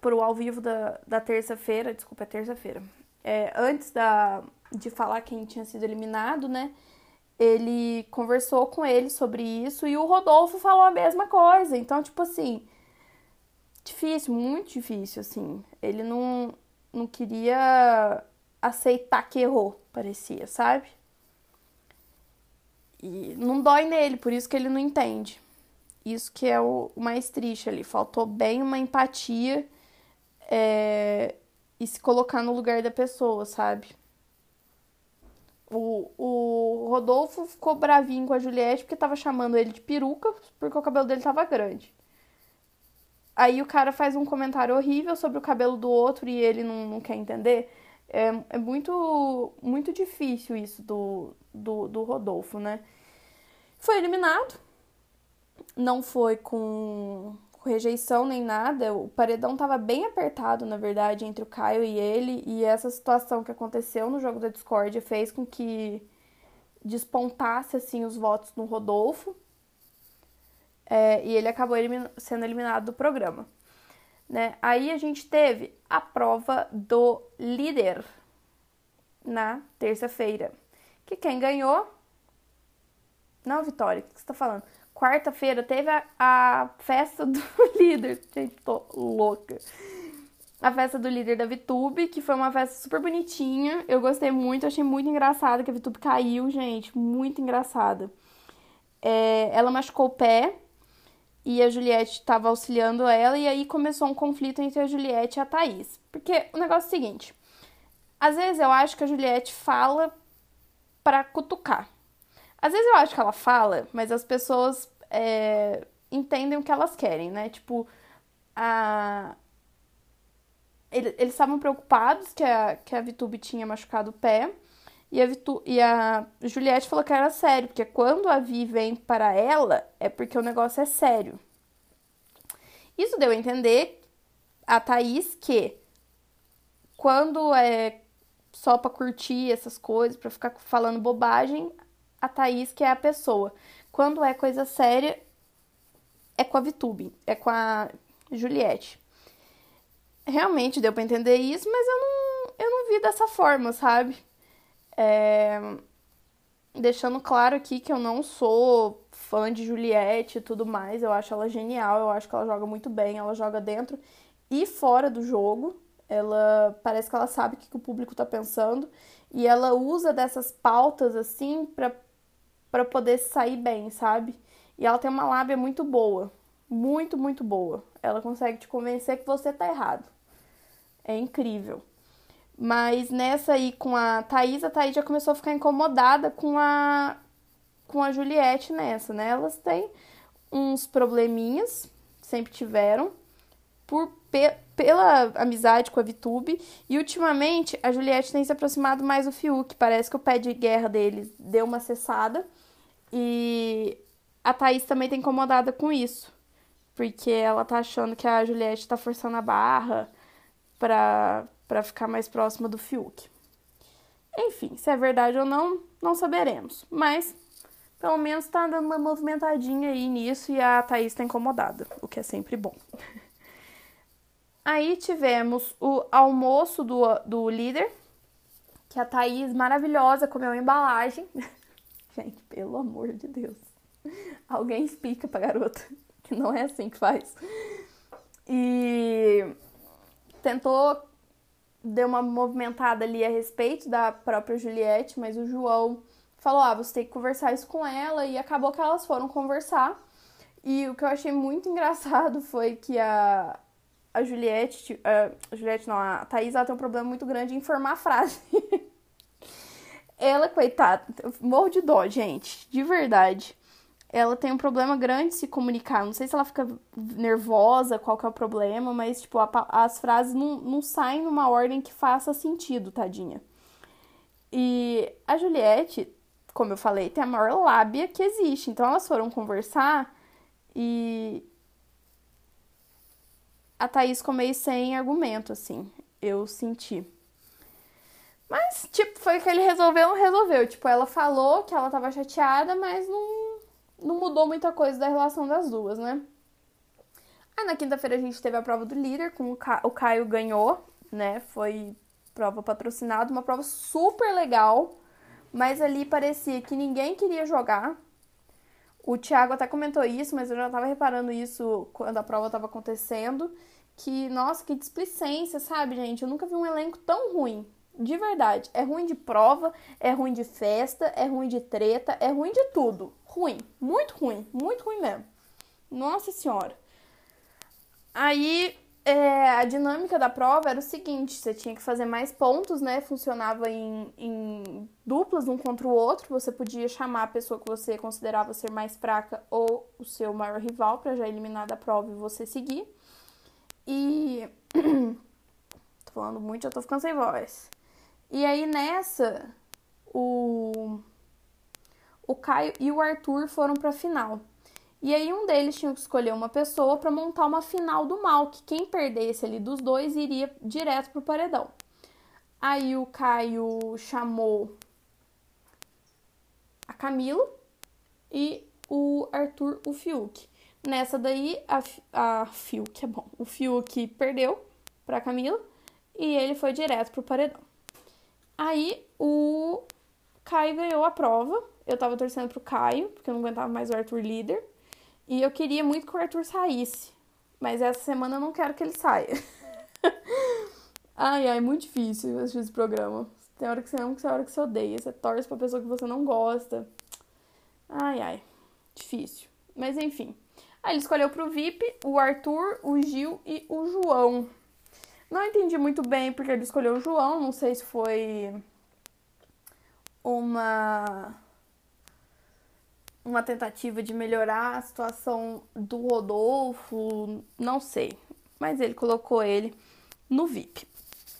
pro ao vivo da, da terça-feira. Desculpa, é terça-feira. É, antes da, de falar quem tinha sido eliminado, né? Ele conversou com ele sobre isso e o Rodolfo falou a mesma coisa. Então, tipo assim, difícil, muito difícil, assim. Ele não, não queria aceitar que errou, parecia, sabe? E não dói nele, por isso que ele não entende. Isso que é o, mais triste ali. Faltou bem uma empatia é, e se colocar no lugar da pessoa, sabe? O, o Rodolfo ficou bravinho com a Juliette porque tava chamando ele de peruca porque o cabelo dele tava grande. Aí o cara faz um comentário horrível sobre o cabelo do outro e ele não, não quer entender. É, é muito, muito difícil isso do, do, do Rodolfo, né? Foi eliminado. Não foi com, com rejeição nem nada. O paredão tava bem apertado, na verdade, entre o Caio e ele. E essa situação que aconteceu no jogo da Discord fez com que despontasse assim os votos no Rodolfo é, e ele acabou elimin sendo eliminado do programa. Né? Aí a gente teve a prova do líder na terça-feira. Que quem ganhou. Não, Vitória, o que você está falando? Quarta-feira teve a, a, festa do *laughs* líder. Gente, tô louca. A festa do líder da Vitube, que foi uma festa super bonitinha. Eu gostei muito, achei muito engraçado que a Vitube caiu, gente. Muito engraçada. É, ela machucou o pé, e a Juliette estava auxiliando ela, e aí começou um conflito entre a Juliette e a Thaís. Porque o negócio é o seguinte: às vezes eu acho que a Juliette fala para cutucar. Às vezes eu acho que ela fala, mas as pessoas é, entendem o que elas querem, né? Tipo, a... eles estavam preocupados que a, que a Vitube tinha machucado o pé. E a, Vitu... e a Juliette falou que era sério, porque quando a Vi vem para ela, é porque o negócio é sério. Isso deu a entender a Thaís que quando é só para curtir essas coisas, para ficar falando bobagem, a Thaís que é a pessoa. Quando é coisa séria, é com a Vitube, é com a Juliette. Realmente deu para entender isso, mas eu não, eu não vi dessa forma, sabe? É... Deixando claro aqui que eu não sou fã de Juliette e tudo mais, eu acho ela genial, eu acho que ela joga muito bem, ela joga dentro e fora do jogo. Ela parece que ela sabe o que o público tá pensando e ela usa dessas pautas assim para poder sair bem, sabe? E ela tem uma lábia muito boa, muito, muito boa. Ela consegue te convencer que você tá errado. É incrível. Mas nessa aí com a Thaís, a Thaís já começou a ficar incomodada com a com a Juliette nessa, né? Elas têm uns probleminhas, sempre tiveram, por pela amizade com a Vitube. E ultimamente a Juliette tem se aproximado mais do Fiuk. Parece que o pé de guerra deles deu uma cessada. E a Thaís também tá incomodada com isso. Porque ela tá achando que a Juliette tá forçando a barra pra, para ficar mais próxima do Fiuk. Enfim, se é verdade ou não, não saberemos. Mas pelo menos tá dando uma movimentadinha aí nisso e a Thaís tá incomodada, o que é sempre bom. *laughs* Aí tivemos o almoço do, do líder, que a Thaís, maravilhosa, comeu embalagem. *laughs* Gente, pelo amor de Deus. Alguém explica pra garota *laughs* que não é assim que faz. E tentou deu uma movimentada ali a respeito da própria Juliette, mas o João falou: "Ah, você tem que conversar isso com ela" e acabou que elas foram conversar. E o que eu achei muito *laughs* engraçado foi que a a Juliette, a Juliette não, a Thaís, ela tem um problema muito grande em formar a frase. *laughs* ela, coitada, morro de dó, gente, de verdade. Ela tem um problema grande de se comunicar. Não sei se ela fica nervosa, qual que é o problema, mas, tipo, a, as frases não, não saem numa ordem que faça sentido, tadinha. E a Juliette, como eu falei, tem a maior lábia que existe. Então, elas foram conversar e a Thaís ficou meio sem argumento, assim. Eu senti. Mas, tipo, foi que ele resolveu, não resolveu. Tipo, ela falou que ela tava chateada, mas não, não mudou muita coisa da relação das duas, né? Aí na quinta-feira a gente teve a prova do líder, com o, Ca... o Caio ganhou, né? Foi prova patrocinada, uma prova super legal, mas ali parecia que ninguém queria jogar. O Thiago até comentou isso, mas eu já tava reparando isso quando a prova tava acontecendo. Que, nossa, que displicência, sabe, gente? Eu nunca vi um elenco tão ruim. De verdade. É ruim de prova, é ruim de festa, é ruim de treta, é ruim de tudo. Ruim. Muito ruim. Muito ruim mesmo. Nossa Senhora. Aí é, a dinâmica da prova era o seguinte: você tinha que fazer mais pontos, né? Funcionava em, em, duplas um contra o outro. Você podia chamar a pessoa que você considerava ser mais fraca ou o seu maior rival para já eliminar da prova e você seguir. E. *clears throat* tô falando muito, já tô ficando sem voz. E aí nessa, o. O Caio e o Arthur foram pra final. E aí um deles tinha que escolher uma pessoa para montar uma final do mal, que quem perdesse ali dos dois iria direto pro paredão. Aí o Caio chamou a Camila e o Arthur o Fiuk. Nessa daí, a, a Fiuk é bom. O Fiuk perdeu pra Camila e ele foi direto pro paredão. Aí o Caio ganhou a prova. Eu tava torcendo pro Caio, porque eu não aguentava mais o Arthur líder. E eu queria muito que o Arthur saísse. Mas essa semana eu não quero que ele saia. *laughs* ai, ai, muito difícil assistir esse programa. Tem hora que você ama, tem hora que você odeia. Você torce pra pessoa que você não gosta. Ai, ai. Difícil. Mas enfim. Aí ele escolheu pro VIP o Arthur, o Gil e o João. Não entendi muito bem porque ele escolheu o João. Não sei se foi uma uma tentativa de melhorar a situação do Rodolfo, não sei. Mas ele colocou ele no VIP.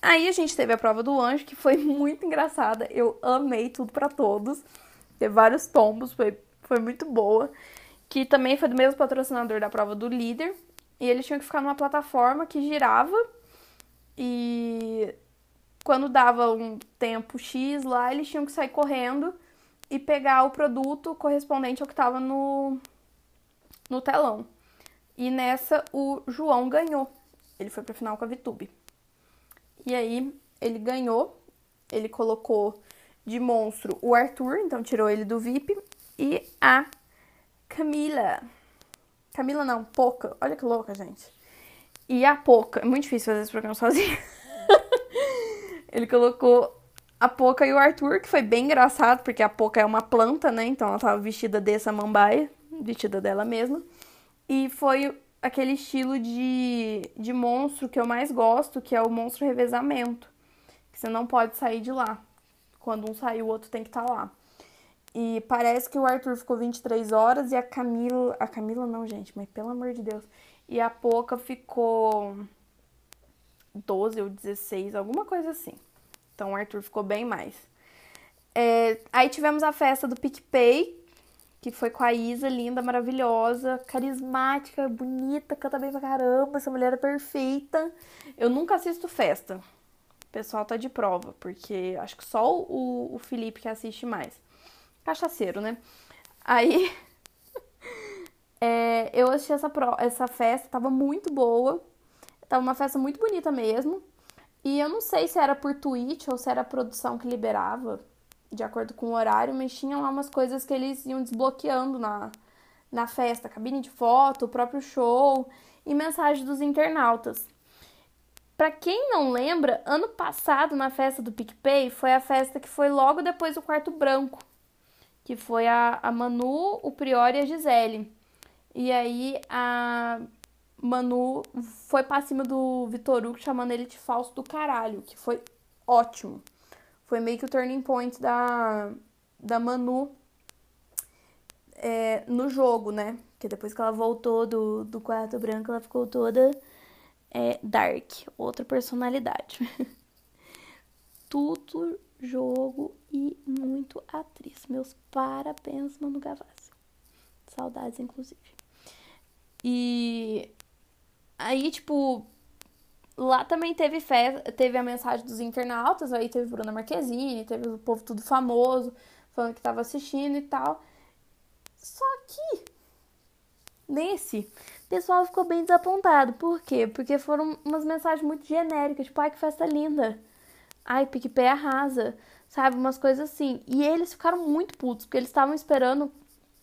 Aí a gente teve a prova do anjo, que foi *laughs* muito engraçada. Eu amei tudo para todos. Teve vários tombos, foi, foi muito boa. Que também foi do mesmo patrocinador da prova do líder. E eles tinham que ficar numa plataforma que girava. E quando dava um tempo X lá, eles tinham que sair correndo e pegar o produto correspondente ao que estava no, no telão. E nessa o João ganhou. Ele foi para final com a Vitube. E aí ele ganhou, ele colocou de monstro o Arthur, então tirou ele do VIP, e a Camila. Camila não, Poca. Olha que louca, gente. E a Poca. É muito difícil fazer esse programa sozinho. *laughs* ele colocou a Poca e o Arthur, que foi bem engraçado, porque a Poca é uma planta, né? Então ela tava vestida de samambaia, vestida dela mesma. E foi aquele estilo de, de monstro que eu mais gosto, que é o monstro revezamento. Que você não pode sair de lá. Quando um sair, o outro tem que estar tá lá. E parece que o Arthur ficou 23 horas e a Camila. A Camila não, gente, mas pelo amor de Deus. E a Poca ficou 12 ou 16, alguma coisa assim. Então o Arthur ficou bem mais. É, aí tivemos a festa do PicPay, que foi com a Isa, linda, maravilhosa, carismática, bonita, canta bem pra caramba, essa mulher é perfeita. Eu nunca assisto festa. pessoal tá de prova, porque acho que só o, o Felipe que assiste mais. Cachaceiro, né? Aí *laughs* é, eu assisti essa, essa festa, tava muito boa. Tava uma festa muito bonita mesmo. E eu não sei se era por Twitch ou se era a produção que liberava, de acordo com o horário, mas tinha lá umas coisas que eles iam desbloqueando na, na festa, cabine de foto, o próprio show e mensagem dos internautas. Para quem não lembra, ano passado na festa do PicPay foi a festa que foi logo depois do quarto branco, que foi a, a Manu, o Priori e a Gisele. E aí a Manu foi pra cima do Vitor Hugo chamando ele de falso do caralho, que foi ótimo. Foi meio que o turning point da, da Manu é, no jogo, né? Porque depois que ela voltou do, do quarto branco, ela ficou toda é, dark, outra personalidade. *laughs* Tudo jogo e muito atriz. Meus parabéns, Manu Gavassi. Saudades, inclusive. E Aí, tipo, lá também teve festa, teve a mensagem dos internautas, aí teve Bruna Marquezine, teve o povo tudo famoso, falando que tava assistindo e tal. Só que nesse, o pessoal ficou bem desapontado. Por quê? Porque foram umas mensagens muito genéricas, tipo, ai que festa linda. Ai, PicPay arrasa. Sabe, umas coisas assim. E eles ficaram muito putos, porque eles estavam esperando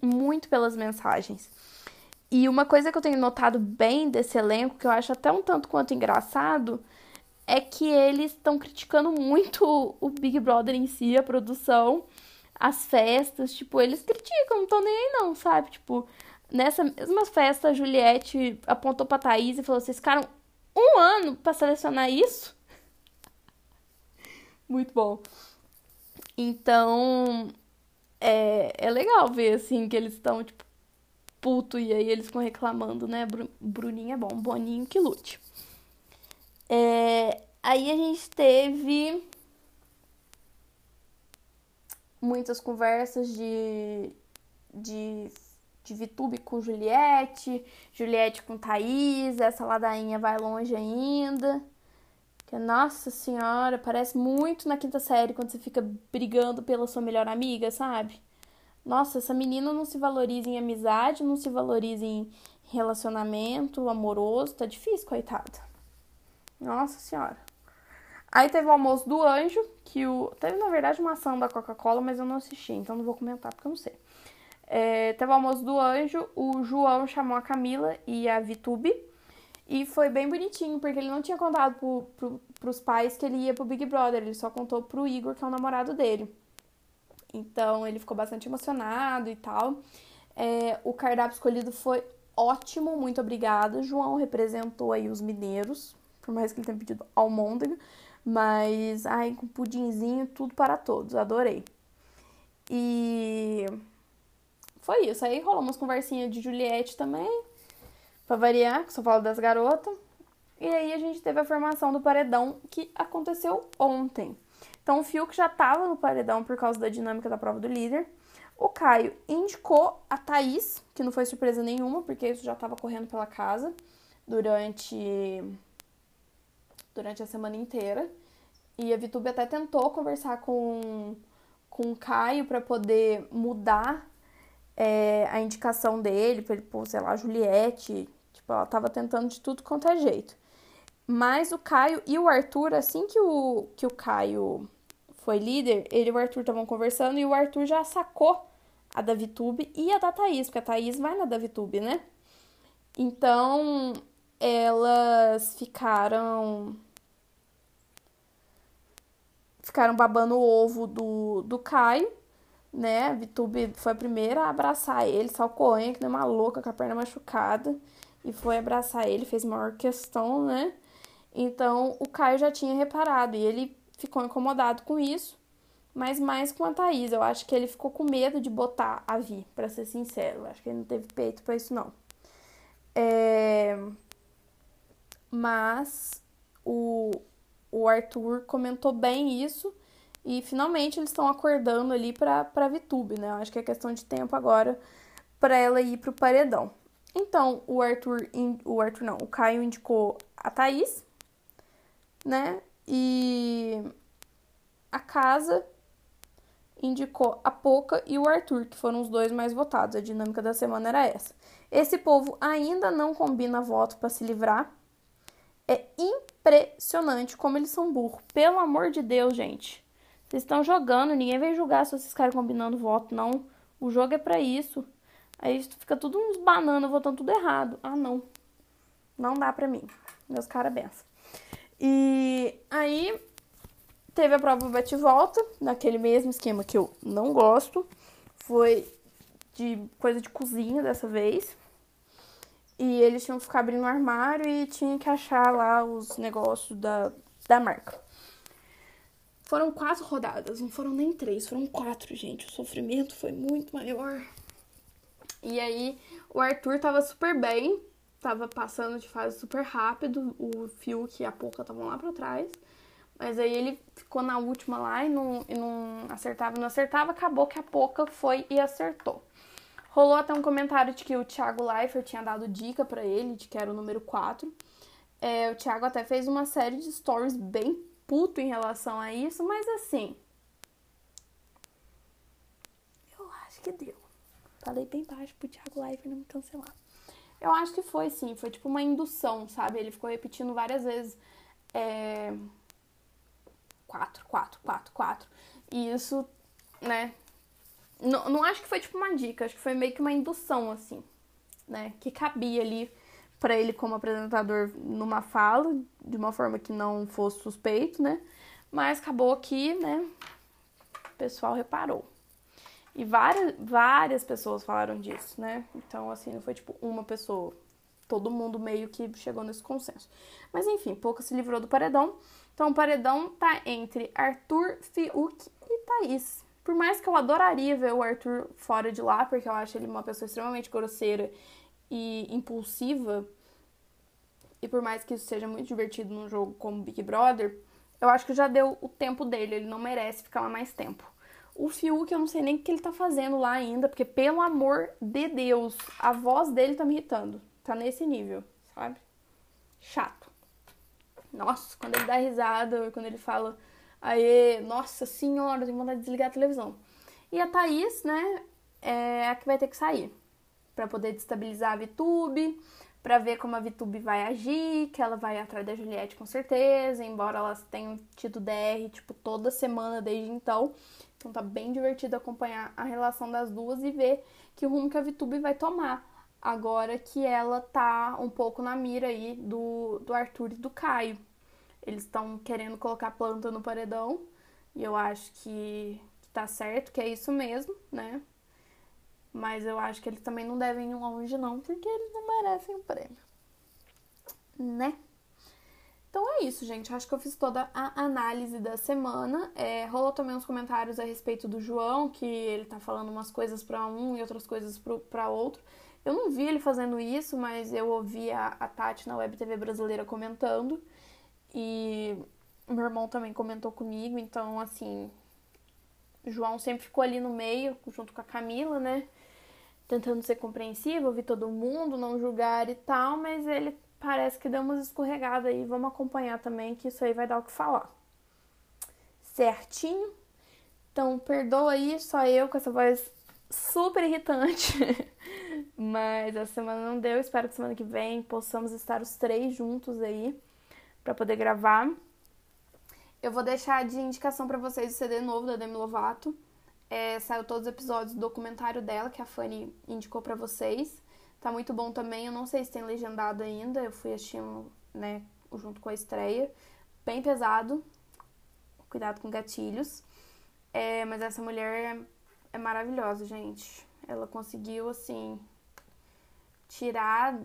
muito pelas mensagens. E uma coisa que eu tenho notado bem desse elenco, que eu acho até um tanto quanto engraçado, é que eles estão criticando muito o Big Brother em si, a produção, as festas, tipo, eles criticam, não estão nem aí não, sabe? Tipo, nessa mesma festa, a Juliette apontou pra Thaís e falou: vocês ficaram um ano para selecionar isso? *laughs* Muito bom. Então, é, é legal ver, assim, que eles estão, tipo, puto e aí eles ficam reclamando, né? Bruninho é bom, Boninho que lute. É, aí a gente teve muitas conversas de, de, de Vitube com Juliette, Juliette com Thaís, essa ladainha vai longe ainda. Que, nossa senhora, parece muito na quinta série quando você fica brigando pela sua melhor amiga, sabe? nossa, essa menina não se valoriza em amizade, não se valoriza em relacionamento amoroso, tá difícil, coitada. Nossa senhora. Aí teve o almoço do anjo, que o. Teve, na verdade, uma ação da Coca-Cola, mas eu não assisti, então não vou comentar porque eu não sei. É, teve o almoço do anjo, o João chamou a Camila e a Vitube. E foi bem bonitinho, porque ele não tinha contado pro, pro, pros pais que ele ia pro Big Brother, ele só contou pro Igor, que é o namorado dele. Então ele ficou bastante emocionado e tal. É, o cardápio escolhido foi ótimo, muito obrigada. João representou aí os mineiros, por mais que ele tenha pedido almôndega, mas ai, com pudinzinho, tudo para todos, adorei. E foi isso. Aí rolou umas conversinhas de Juliette também, pra variar, que só falo das garotas. E aí a gente teve a formação do paredão que aconteceu ontem. Então o Fiuk já estava no paredão por causa da dinâmica da prova do líder. O Caio indicou a Thaís, que não foi surpresa nenhuma, porque isso já estava correndo pela casa durante durante a semana inteira. E a Vitube até tentou conversar com, com o Caio para poder mudar é, a indicação dele, para ele pôr, sei lá, Juliette. Tipo, ela tava tentando de tudo quanto é jeito. Mas o Caio e o Arthur, assim que o, que o Caio foi líder, ele e o Arthur estavam conversando e o Arthur já sacou a da Vitube e a da Thaís, porque a Thaís vai na da Vitube, né? Então, elas ficaram ficaram babando o ovo do, do Caio, né? A Vitube foi a primeira a abraçar ele, salcoenha, que nem uma louca com a perna machucada, e foi abraçar ele, fez maior questão, né? Então, o Caio já tinha reparado e ele ficou incomodado com isso, mas mais com a Thaís. Eu acho que ele ficou com medo de botar a Vi, para ser sincero. Eu acho que ele não teve peito para isso, não. É... Mas o, o Arthur comentou bem isso e finalmente eles estão acordando ali para pra Vitube, né? Eu acho que é questão de tempo agora para ela ir pro paredão. Então, o Arthur, o Arthur não, o Caio indicou a Thaís, né? E a casa indicou a Poca e o Arthur, que foram os dois mais votados. A dinâmica da semana era essa. Esse povo ainda não combina voto para se livrar. É impressionante como eles são burros. Pelo amor de Deus, gente. Vocês estão jogando, ninguém vai julgar se vocês ficarem combinando voto, não. O jogo é para isso. Aí fica tudo uns bananas votando tudo errado. Ah, não. Não dá pra mim. Meus caras benção. E aí teve a prova bate-volta, naquele mesmo esquema que eu não gosto. Foi de coisa de cozinha dessa vez. E eles tinham que ficar abrindo o armário e tinha que achar lá os negócios da, da marca. Foram quatro rodadas, não foram nem três, foram quatro, gente. O sofrimento foi muito maior. E aí o Arthur tava super bem, tava passando de fase super rápido, o Fiuk e a Pouca estavam lá pra trás. Mas aí ele ficou na última lá e não, e não acertava, não acertava, acabou que a Pouca foi e acertou. Rolou até um comentário de que o Thiago Leifert tinha dado dica para ele, de que era o número 4. É, o Thiago até fez uma série de stories bem puto em relação a isso, mas assim. Eu acho que deu. Falei bem baixo pro Thiago Leifert não me cancelar. Eu acho que foi sim, foi tipo uma indução, sabe? Ele ficou repetindo várias vezes. É... Quatro, quatro, quatro, quatro. E isso, né? Não, não acho que foi tipo uma dica, acho que foi meio que uma indução, assim, né? Que cabia ali para ele como apresentador numa fala, de uma forma que não fosse suspeito, né? Mas acabou que, né? O pessoal reparou. E várias, várias pessoas falaram disso, né? Então, assim, não foi tipo uma pessoa. Todo mundo meio que chegou nesse consenso. Mas enfim, pouca se livrou do paredão. Então o paredão tá entre Arthur, Fiuk e Thaís. Por mais que eu adoraria ver o Arthur fora de lá, porque eu acho ele uma pessoa extremamente grosseira e impulsiva, e por mais que isso seja muito divertido num jogo como Big Brother, eu acho que já deu o tempo dele, ele não merece ficar lá mais tempo. O Fiuk, eu não sei nem o que ele tá fazendo lá ainda, porque pelo amor de Deus, a voz dele tá me irritando. Tá nesse nível, sabe? Chato. Nossa, quando ele dá risada, quando ele fala, aê, nossa senhora, tenho vontade de desligar a televisão. E a Thaís, né, é a que vai ter que sair para poder destabilizar a VTube, para ver como a VTube vai agir, que ela vai atrás da Juliette com certeza, embora elas tenham tido DR, tipo, toda semana desde então. Então tá bem divertido acompanhar a relação das duas e ver que rumo que a VTube vai tomar. Agora que ela tá um pouco na mira aí do, do Arthur e do Caio. Eles estão querendo colocar planta no paredão. E eu acho que, que tá certo, que é isso mesmo, né? Mas eu acho que eles também não devem ir longe, não, porque eles não merecem o prêmio. Né? Então é isso, gente. Acho que eu fiz toda a análise da semana. É, rolou também uns comentários a respeito do João, que ele tá falando umas coisas para um e outras coisas para outro. Eu não vi ele fazendo isso, mas eu ouvi a, a Tati na Web TV brasileira comentando. E meu irmão também comentou comigo, então assim. João sempre ficou ali no meio, junto com a Camila, né? Tentando ser compreensivo, ouvir todo mundo, não julgar e tal, mas ele parece que deu umas escorregadas aí. Vamos acompanhar também, que isso aí vai dar o que falar. Certinho? Então, perdoa aí, só eu com essa voz super irritante. *laughs* Mas a semana não deu. Espero que semana que vem possamos estar os três juntos aí para poder gravar. Eu vou deixar de indicação para vocês o CD novo da Demi Lovato. É, saiu todos os episódios do documentário dela que a Fanny indicou para vocês. Tá muito bom também. Eu não sei se tem legendado ainda. Eu fui assistindo, né, junto com a estreia. Bem pesado. Cuidado com gatilhos. É, mas essa mulher é, é maravilhosa, gente. Ela conseguiu, assim, tirar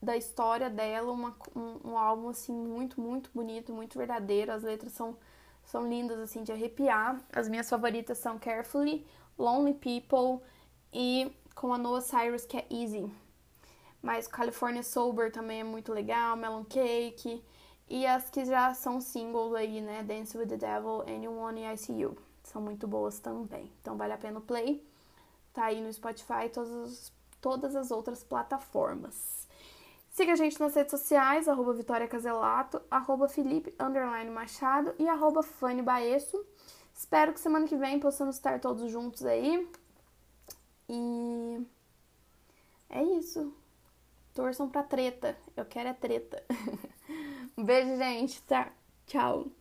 da história dela uma, um, um, álbum, assim, muito, muito bonito, muito verdadeiro. As letras são, são lindas, assim, de arrepiar. As minhas favoritas são Carefully, Lonely People e com a Noah Cyrus, que é Easy. Mas California Sober também é muito legal, Melon Cake. E as que já são singles aí, né? Dance with the Devil, Anyone e ICU. São muito boas também. Então vale a pena o play. Tá aí no Spotify e todas, todas as outras plataformas. Siga a gente nas redes sociais, arroba Vitória Caselato, arroba Felipe Machado e arroba Fanny Baesso. Espero que semana que vem possamos estar todos juntos aí. E é isso. Torçam pra treta. Eu quero é treta. *laughs* um beijo, gente. Tá. Tchau.